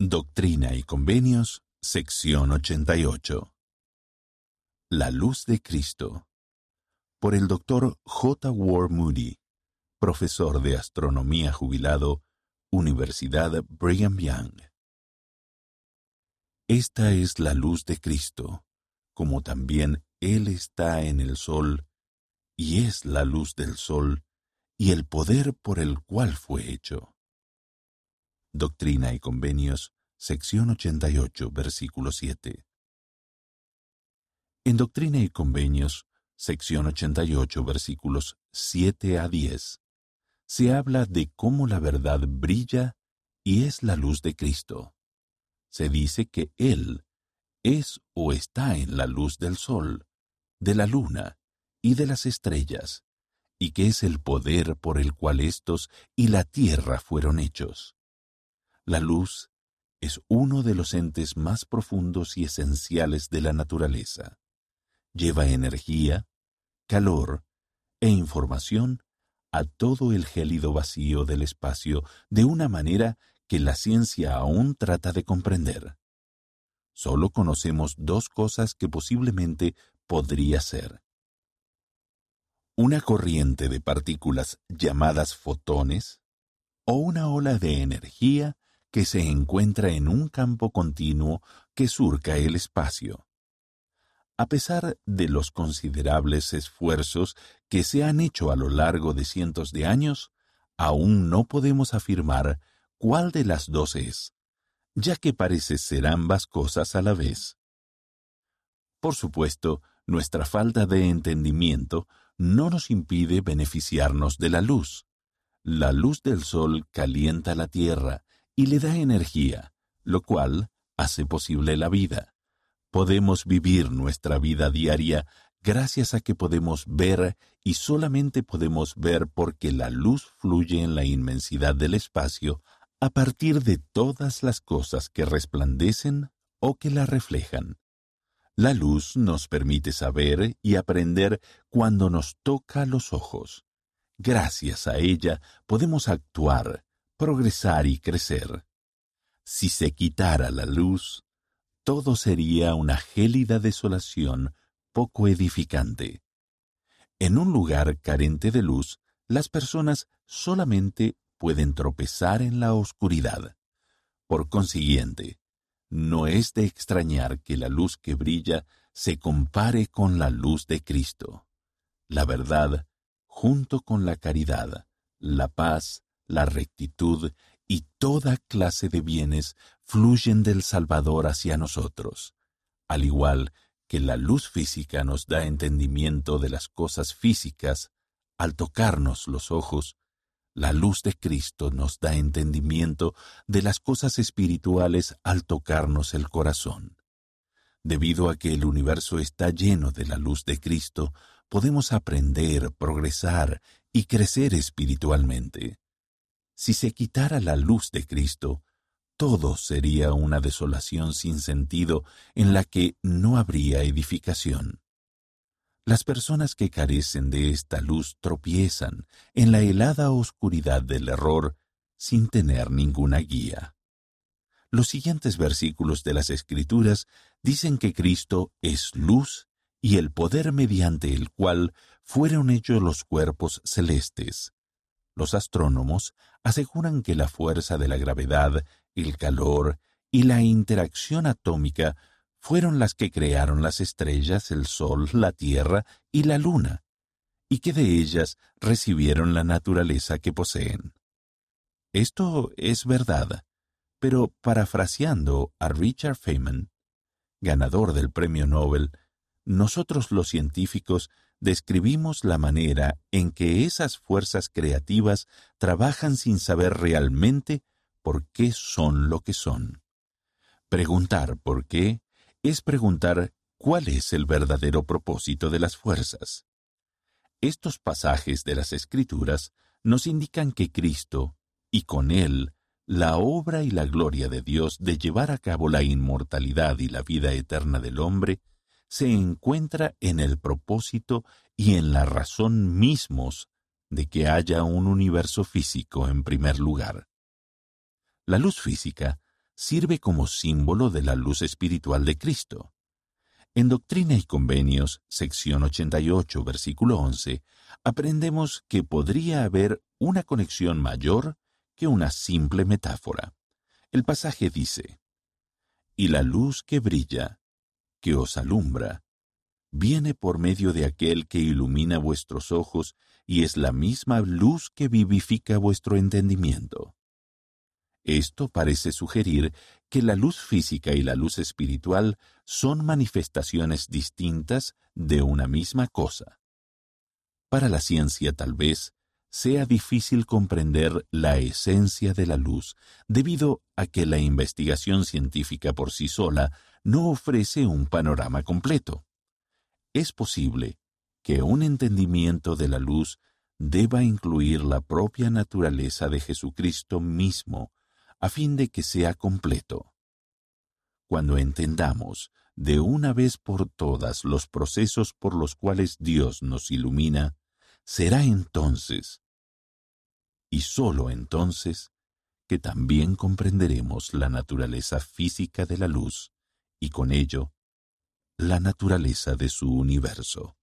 Doctrina y Convenios, sección 88. La luz de Cristo. Por el doctor J. Ward Moody, profesor de astronomía jubilado, Universidad Brigham Young. Esta es la luz de Cristo, como también Él está en el sol, y es la luz del sol, y el poder por el cual fue hecho. Doctrina y Convenios, sección 88, versículo 7. En Doctrina y Convenios, sección 88, versículos 7 a 10, se habla de cómo la verdad brilla y es la luz de Cristo. Se dice que Él es o está en la luz del sol, de la luna y de las estrellas, y que es el poder por el cual estos y la tierra fueron hechos. La luz es uno de los entes más profundos y esenciales de la naturaleza. Lleva energía, calor e información a todo el gélido vacío del espacio de una manera que la ciencia aún trata de comprender. Solo conocemos dos cosas que posiblemente podría ser. Una corriente de partículas llamadas fotones o una ola de energía que se encuentra en un campo continuo que surca el espacio. A pesar de los considerables esfuerzos que se han hecho a lo largo de cientos de años, aún no podemos afirmar cuál de las dos es, ya que parece ser ambas cosas a la vez. Por supuesto, nuestra falta de entendimiento no nos impide beneficiarnos de la luz. La luz del sol calienta la tierra y le da energía, lo cual hace posible la vida. Podemos vivir nuestra vida diaria gracias a que podemos ver y solamente podemos ver porque la luz fluye en la inmensidad del espacio a partir de todas las cosas que resplandecen o que la reflejan. La luz nos permite saber y aprender cuando nos toca los ojos. Gracias a ella podemos actuar, progresar y crecer. Si se quitara la luz, todo sería una gélida desolación poco edificante. En un lugar carente de luz, las personas solamente pueden tropezar en la oscuridad. Por consiguiente, no es de extrañar que la luz que brilla se compare con la luz de Cristo. La verdad, junto con la caridad, la paz, la rectitud y toda clase de bienes fluyen del Salvador hacia nosotros, al igual que la luz física nos da entendimiento de las cosas físicas al tocarnos los ojos, la luz de Cristo nos da entendimiento de las cosas espirituales al tocarnos el corazón. Debido a que el universo está lleno de la luz de Cristo, podemos aprender, progresar y crecer espiritualmente. Si se quitara la luz de Cristo, todo sería una desolación sin sentido en la que no habría edificación. Las personas que carecen de esta luz tropiezan en la helada oscuridad del error sin tener ninguna guía. Los siguientes versículos de las Escrituras dicen que Cristo es luz y el poder mediante el cual fueron hechos los cuerpos celestes. Los astrónomos aseguran que la fuerza de la gravedad, el calor y la interacción atómica fueron las que crearon las estrellas, el Sol, la Tierra y la Luna, y que de ellas recibieron la naturaleza que poseen. Esto es verdad, pero parafraseando a Richard Feynman, ganador del Premio Nobel, nosotros los científicos describimos la manera en que esas fuerzas creativas trabajan sin saber realmente por qué son lo que son. Preguntar por qué es preguntar cuál es el verdadero propósito de las fuerzas. Estos pasajes de las Escrituras nos indican que Cristo, y con Él, la obra y la gloria de Dios de llevar a cabo la inmortalidad y la vida eterna del hombre, se encuentra en el propósito y en la razón mismos de que haya un universo físico en primer lugar. La luz física sirve como símbolo de la luz espiritual de Cristo. En Doctrina y Convenios, sección 88, versículo 11, aprendemos que podría haber una conexión mayor que una simple metáfora. El pasaje dice, Y la luz que brilla, os alumbra, viene por medio de aquel que ilumina vuestros ojos y es la misma luz que vivifica vuestro entendimiento. Esto parece sugerir que la luz física y la luz espiritual son manifestaciones distintas de una misma cosa. Para la ciencia tal vez sea difícil comprender la esencia de la luz debido a que la investigación científica por sí sola no ofrece un panorama completo. Es posible que un entendimiento de la luz deba incluir la propia naturaleza de Jesucristo mismo, a fin de que sea completo. Cuando entendamos de una vez por todas los procesos por los cuales Dios nos ilumina, será entonces, y sólo entonces, que también comprenderemos la naturaleza física de la luz y con ello la naturaleza de su universo.